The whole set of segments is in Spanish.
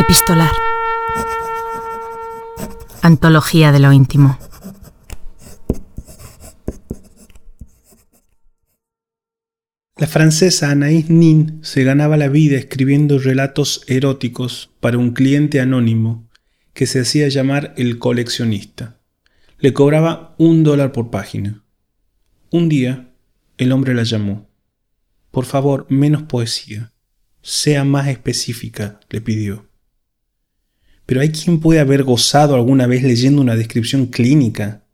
Epistolar. Antología de lo íntimo. La francesa Anaïs Nin se ganaba la vida escribiendo relatos eróticos para un cliente anónimo que se hacía llamar el coleccionista. Le cobraba un dólar por página. Un día, el hombre la llamó. Por favor, menos poesía. Sea más específica, le pidió. Pero hay quien puede haber gozado alguna vez leyendo una descripción clínica.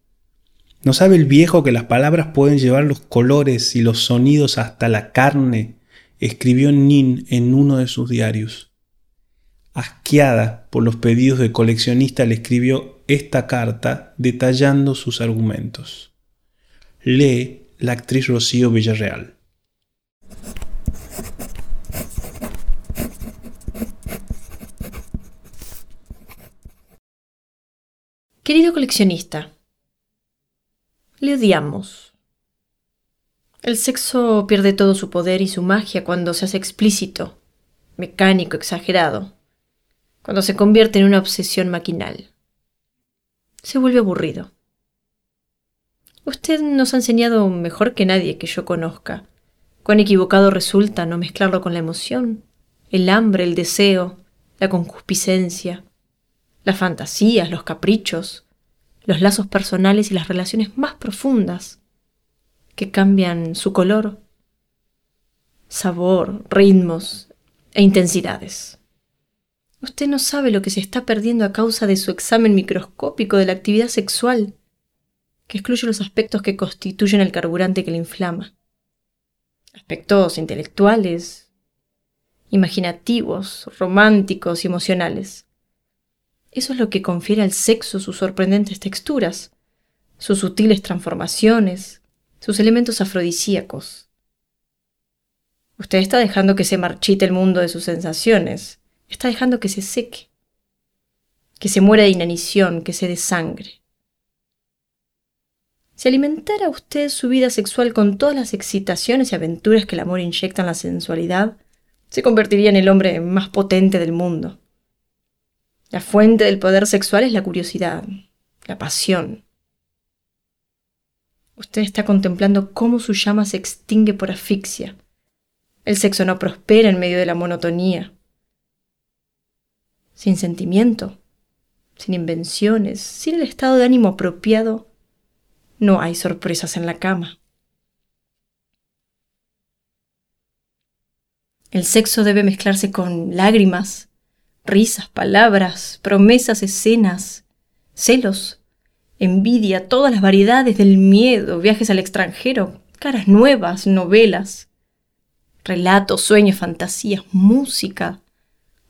¿No sabe el viejo que las palabras pueden llevar los colores y los sonidos hasta la carne? escribió Nin en uno de sus diarios. Asqueada por los pedidos de coleccionista, le escribió esta carta detallando sus argumentos. Lee la actriz Rocío Villarreal. Querido coleccionista, le odiamos. El sexo pierde todo su poder y su magia cuando se hace explícito, mecánico, exagerado, cuando se convierte en una obsesión maquinal. Se vuelve aburrido. Usted nos ha enseñado mejor que nadie que yo conozca cuán equivocado resulta no mezclarlo con la emoción, el hambre, el deseo, la concupiscencia, las fantasías, los caprichos, los lazos personales y las relaciones más profundas que cambian su color, sabor, ritmos e intensidades. Usted no sabe lo que se está perdiendo a causa de su examen microscópico de la actividad sexual, que excluye los aspectos que constituyen el carburante que le inflama. Aspectos intelectuales, imaginativos, románticos y emocionales. Eso es lo que confiere al sexo sus sorprendentes texturas, sus sutiles transformaciones, sus elementos afrodisíacos. Usted está dejando que se marchite el mundo de sus sensaciones, está dejando que se seque, que se muera de inanición, que se desangre. Si alimentara usted su vida sexual con todas las excitaciones y aventuras que el amor inyecta en la sensualidad, se convertiría en el hombre más potente del mundo. La fuente del poder sexual es la curiosidad, la pasión. Usted está contemplando cómo su llama se extingue por asfixia. El sexo no prospera en medio de la monotonía. Sin sentimiento, sin invenciones, sin el estado de ánimo apropiado, no hay sorpresas en la cama. El sexo debe mezclarse con lágrimas, risas, palabras, promesas, escenas, celos, envidia, todas las variedades del miedo, viajes al extranjero, caras nuevas, novelas, relatos, sueños, fantasías, música,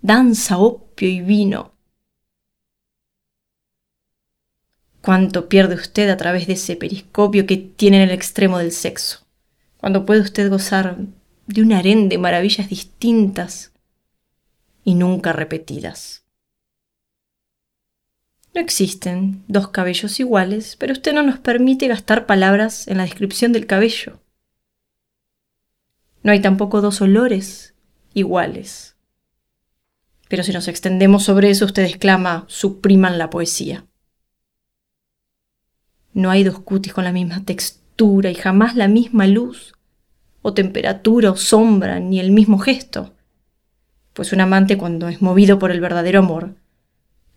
danza, opio y vino. ¿Cuánto pierde usted a través de ese periscopio que tiene en el extremo del sexo? Cuando puede usted gozar de un harén de maravillas distintas y nunca repetidas. No existen dos cabellos iguales, pero usted no nos permite gastar palabras en la descripción del cabello. No hay tampoco dos olores iguales. Pero si nos extendemos sobre eso, usted exclama, supriman la poesía. No hay dos cutis con la misma textura y jamás la misma luz, o temperatura o sombra, ni el mismo gesto pues un amante cuando es movido por el verdadero amor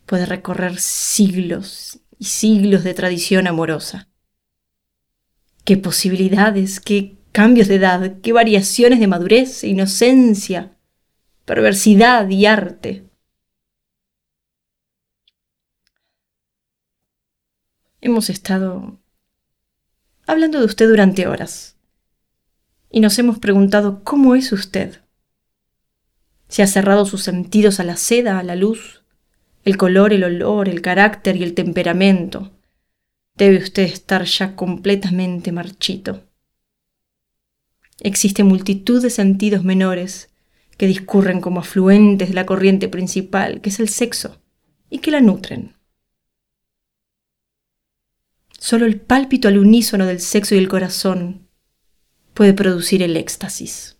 puede recorrer siglos y siglos de tradición amorosa. Qué posibilidades, qué cambios de edad, qué variaciones de madurez, e inocencia, perversidad y arte. Hemos estado hablando de usted durante horas y nos hemos preguntado cómo es usted. Se ha cerrado sus sentidos a la seda, a la luz, el color, el olor, el carácter y el temperamento. Debe usted estar ya completamente marchito. Existe multitud de sentidos menores que discurren como afluentes de la corriente principal, que es el sexo, y que la nutren. Solo el pálpito al unísono del sexo y el corazón puede producir el éxtasis.